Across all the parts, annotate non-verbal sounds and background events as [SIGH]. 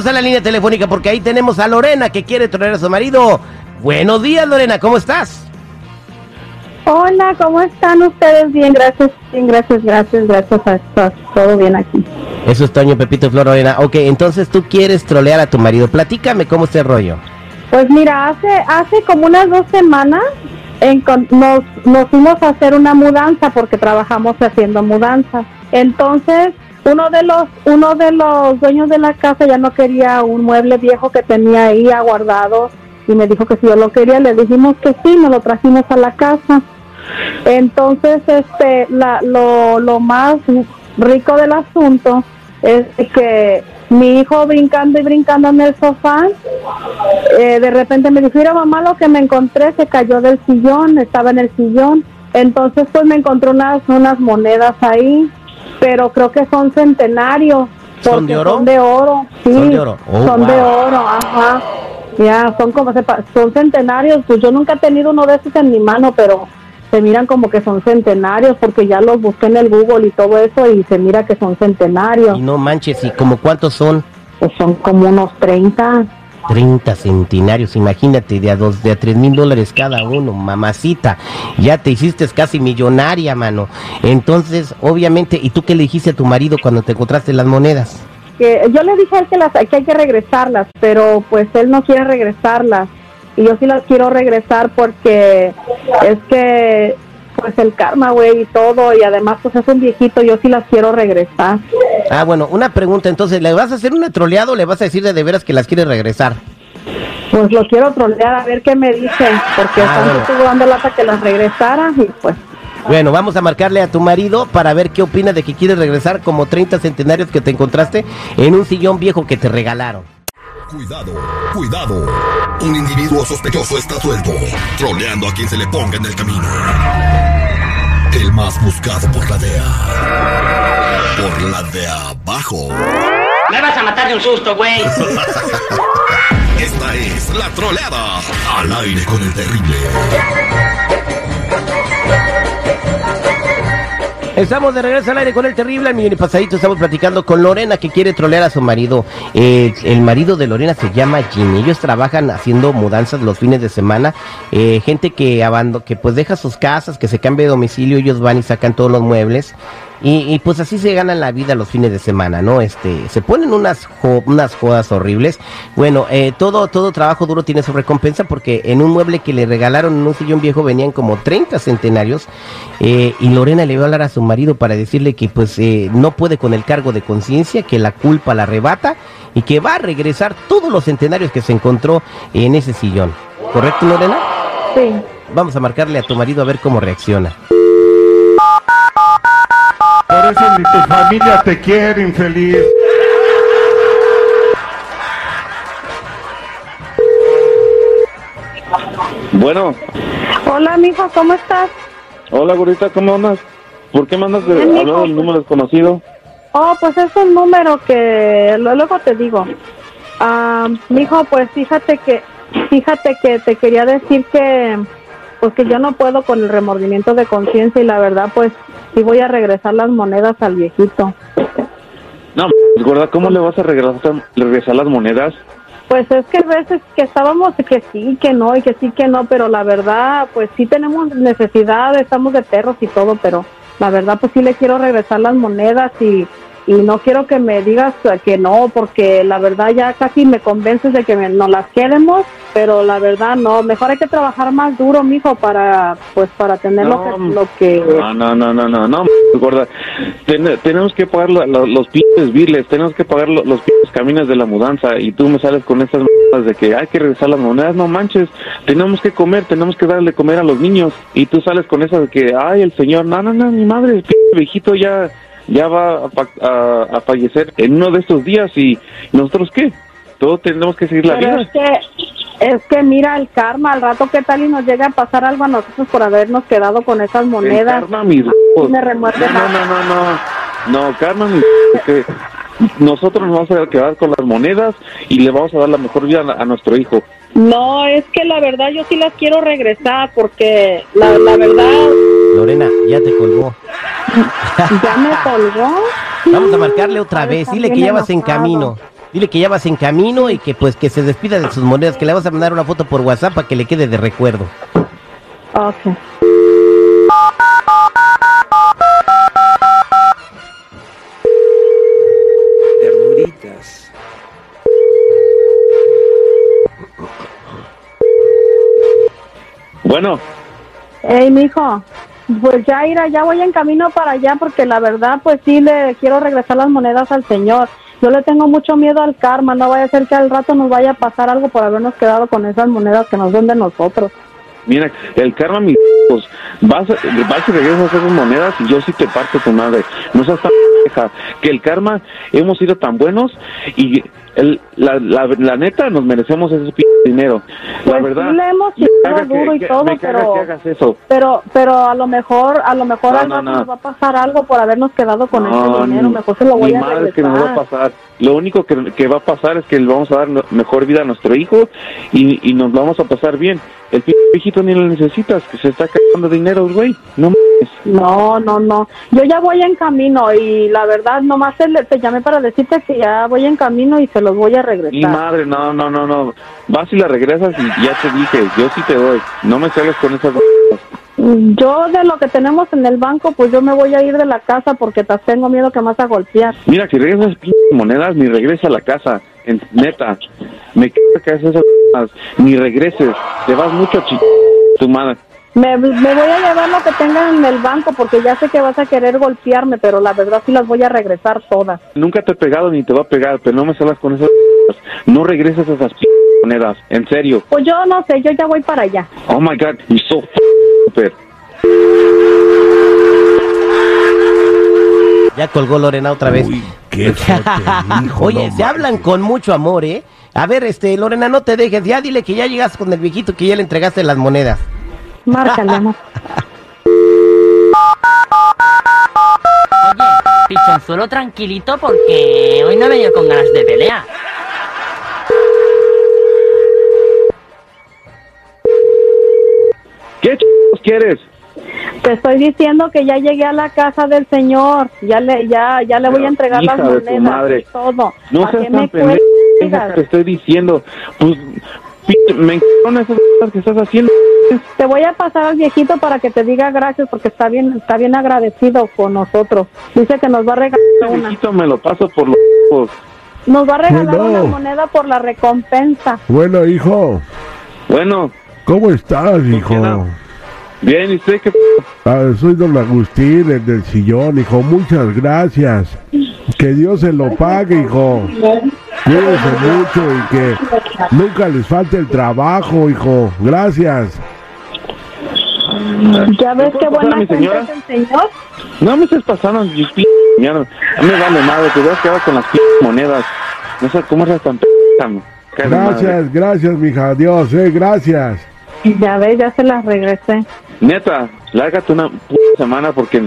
Vámonos a la línea telefónica porque ahí tenemos a Lorena que quiere traer a su marido. Buenos días, Lorena, ¿cómo estás? Hola, ¿cómo están ustedes? Bien, gracias, bien, gracias, gracias, gracias a, todo bien aquí. Eso es Toño, Pepito y Flor, Lorena. Ok, entonces tú quieres trolear a tu marido. Platícame cómo es el rollo. Pues mira, hace, hace como unas dos semanas nos, nos fuimos a hacer una mudanza porque trabajamos haciendo mudanzas. Entonces, uno de los uno de los dueños de la casa ya no quería un mueble viejo que tenía ahí aguardado y me dijo que si yo lo quería le dijimos que sí nos lo trajimos a la casa entonces este la, lo, lo más rico del asunto es que mi hijo brincando y brincando en el sofá, eh, de repente me dijo, mira mamá, lo que me encontré se cayó del sillón, estaba en el sillón. Entonces pues me encontré unas, unas monedas ahí, pero creo que son centenarios. ¿Son de oro? Son de oro, sí. Son de oro. Oh, son de oro, ajá. Ya, son como, son centenarios. Pues yo nunca he tenido uno de esos en mi mano, pero se miran como que son centenarios porque ya los busqué en el Google y todo eso y se mira que son centenarios. Y no manches, ¿y como cuántos son? Pues son como unos 30. 30 centenarios, imagínate, de a dos, de a tres mil dólares cada uno, mamacita, ya te hiciste casi millonaria, mano. Entonces, obviamente, ¿y tú qué le dijiste a tu marido cuando te encontraste las monedas? Que yo le dije a él que, las, que hay que regresarlas, pero pues él no quiere regresarlas y yo sí las quiero regresar porque es que pues el karma, güey, y todo, y además pues es un viejito, yo sí las quiero regresar. Ah, bueno, una pregunta, entonces, ¿le vas a hacer un troleado o le vas a decir de, de veras que las quieres regresar? Pues lo quiero trolear a ver qué me dicen, porque ah, están estuvo dando lata que las regresara y pues... Bueno, vamos a marcarle a tu marido para ver qué opina de que quieres regresar como 30 centenarios que te encontraste en un sillón viejo que te regalaron. Cuidado, cuidado. Un individuo sospechoso está suelto, troleando a quien se le ponga en el camino. El más buscado por la DEA. Por la de abajo. Me vas a matar de un susto, güey. [LAUGHS] Esta es la troleada. Al aire con el terrible. Estamos de regreso al aire con el terrible. Mi pasadito estamos platicando con Lorena que quiere trolear a su marido. Eh, el marido de Lorena se llama Jimmy. Ellos trabajan haciendo mudanzas los fines de semana. Eh, gente que abando, que pues deja sus casas, que se cambia de domicilio, ellos van y sacan todos los muebles y, pues así se ganan la vida los fines de semana, ¿no? Este, se ponen unas unas jodas horribles. Bueno, eh, todo todo trabajo duro tiene su recompensa porque en un mueble que le regalaron en un sillón viejo venían como 30 centenarios eh, y Lorena le va a hablar a su marido para decirle que pues eh, no puede con el cargo de conciencia, que la culpa la arrebata y que va a regresar todos los centenarios que se encontró en ese sillón. ¿Correcto, Lorena? Sí. Vamos a marcarle a tu marido a ver cómo reacciona. Por eso ni tu familia te quiere, infeliz. Bueno. Hola, mijo, ¿cómo estás? Hola, gordita, ¿cómo andas? ¿Por qué mandas de hablar del número desconocido? Oh, pues es un número que luego te digo. Ah, mijo, pues fíjate que fíjate que te quería decir que pues que yo no puedo con el remordimiento de conciencia y la verdad pues sí voy a regresar las monedas al viejito. No, gorda, ¿cómo le vas a regresar, regresar las monedas? Pues es que a veces que estábamos que sí, que no, y que sí, que no, pero la verdad, pues sí tenemos necesidad, estamos de perros y todo, pero la verdad, pues sí le quiero regresar las monedas y y no quiero que me digas que no, porque la verdad ya casi me convences de que no las queremos, pero la verdad no, mejor hay que trabajar más duro, mijo, para pues para tener lo, que, No, no, no, no, no, no, gorda. tenemos que pagar los pinches biles, tenemos que pagar los pinches caminos de la mudanza y tú me sales con estas de que hay que regresar las monedas, no manches, tenemos que comer, tenemos que darle comer a los niños y tú sales con esas de que, ay, el señor, no, no, no, mi madre, el viejito ya ya va a, fallecer en uno de estos días y nosotros qué? Todos tenemos que seguir la vida. Es que, es que mira el karma, al rato qué tal y nos llega a pasar algo a nosotros por habernos quedado con esas monedas. El karma, mis no, no, no, no, no, no, karma, mis que nosotros nos vamos a quedar con las monedas y le vamos a dar la mejor vida a, nuestro hijo. No, es que la verdad yo sí las quiero regresar porque la, la verdad... Lorena, ya te colgó. ¿Ya me [LAUGHS] colgó? Vamos a marcarle otra vez. Dile que ya vas en camino. Dile que ya vas en camino y que pues que se despida de sus monedas, que le vas a mandar una foto por WhatsApp para que le quede de recuerdo. Ok. Ternuritas. Bueno, Hey, mijo, pues ya irá, ya voy en camino para allá porque la verdad, pues sí le quiero regresar las monedas al señor. Yo le tengo mucho miedo al karma, no vaya a ser que al rato nos vaya a pasar algo por habernos quedado con esas monedas que no son de nosotros. mira, el karma, mis hijos, vas, a- vas y regresas esas monedas y yo sí te parto tu madre. No seas tan. Que el karma, hemos sido tan buenos y el, la, la, la neta nos merecemos ese p dinero. La Pues verdad. sí le hemos que- duro y que- todo, pero- que hagas eso. Pero, pero a lo mejor, a lo mejor No, al no, rato no. nos va a pasar algo por habernos quedado con ese dinero. Mejor se lo voy a madre que nos va a regresar. pasar. Lo único que, que va a pasar es que le vamos a dar mejor vida a nuestro hijo y, y nos vamos a pasar bien. El p viejito ni lo necesitas, que se está cagando dinero, güey. No mames. No, no, no. Yo ya voy en camino y la verdad nomás te, te llamé para decirte que ya voy en camino y se los voy a Mi regresar. madre, no, no, no, no. Vas y la regresas y ya te dije, yo sí te doy. No me sales con esas cosas. Yo de lo que tenemos en el banco, pues yo me voy a ir de la casa porque te tengo miedo que me vas a golpear. Mira, si regresas monedas, ni regresa a la casa. En, neta, me caga que haces esas. Ni regreses. Te vas mucho a tu madre. Me, me voy a llevar lo que tengan en el banco porque ya sé que vas a querer golpearme, pero la verdad sí las voy a regresar todas. Nunca te he pegado ni te va a pegar, pero no me salas con esas. No regreses esas p monedas. En serio. Pues yo no sé, yo ya voy para allá. Oh my god, you're so stupid. Ya colgó Lorena otra vez. Uy, qué [LAUGHS] Oye, no se hablan con mucho amor, ¿eh? A ver, este, Lorena, no te dejes. Ya dile que ya llegas con el viejito que ya le entregaste las monedas. Márcale, amor. [LAUGHS] Oye, pichonzuelo tranquilito porque hoy no he venido con ganas de pelea. ¿Qué ch... quieres? Te estoy diciendo que ya llegué a la casa del señor. Ya le, ya, ya le voy a entregar las de tu monedas madre. y todo. No ¿A seas tan pendeja, te estoy diciendo. Pues, me encaron esas cosas que estás haciendo. Te voy a pasar al viejito para que te diga gracias porque está bien, está bien agradecido con nosotros. Dice que nos va a regalar El una. viejito me lo paso por los ojos. Nos va a regalar Bueno. una moneda por la recompensa. Bueno, hijo, Bueno, ¿cómo estás, hijo? No? bien, ¿y usted qué? Ah, soy don Agustín, el del sillón, hijo. Muchas gracias. Que Dios se lo pague, hijo. Cuídense mucho y que nunca les falte el trabajo, hijo. Gracias. Ya ves ¿Me qué a buena mi gente señora? es el señor. No me estés pasando, y p... señora. No me vale madre, te voy a quedar con las p... monedas. No sé cómo eres tan p... Gracias, gracias, mija. Dios, eh, gracias. Ya ves, ya se las regresé. Neta, lárgate una p... semana porque...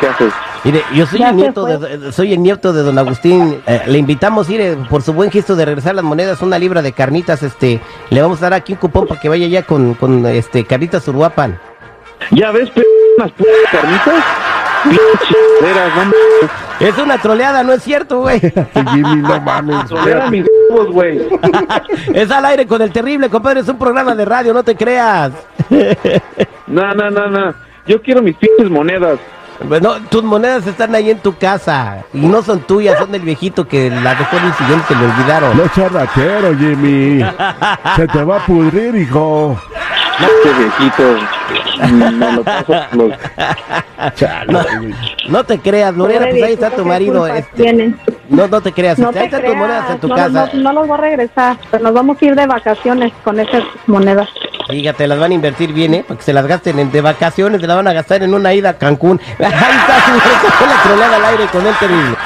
¿Qué haces? Mire, yo soy el nieto de, soy el nieto de don Agustín. Eh, le invitamos a ir eh, por su buen gesto de regresar las monedas, una libra de carnitas. Este, le vamos a dar aquí un cupón para que vaya ya con, con este carnitas Uruapan. ¿Ya ves, p... unas p... carnitas? Pinche no. Es una troleada, no es cierto, güey. [LAUGHS] Jimmy, no mames. Huevos, güey. [LAUGHS] es al aire con el terrible, compadre. Es un programa de radio, no te creas. [LAUGHS] No, no, no, no. Yo quiero mis pinches monedas. Bueno, tus monedas están ahí en tu casa y no son tuyas, son del viejito que la dejó en el sillón y se le olvidaron. No seas ratero, Jimmy. Se te va a pudrir, hijo. No, este viejito. Me lo paso los... [LAUGHS] No, no te creas, Lorena, pues ahí está tu ¿qué marido. Este, tiene? No, no te creas, No este, te están tus monedas en creas, tu no, casa. no, no los voy a regresar, pero nos vamos a ir de vacaciones con esas monedas. Fíjate, las van a invertir bien, ¿eh? Para que se las gasten en, de vacaciones, se las van a gastar en una ida a Cancún. [LAUGHS] Ahí está, [LAUGHS] con la troleada al aire con el terrible.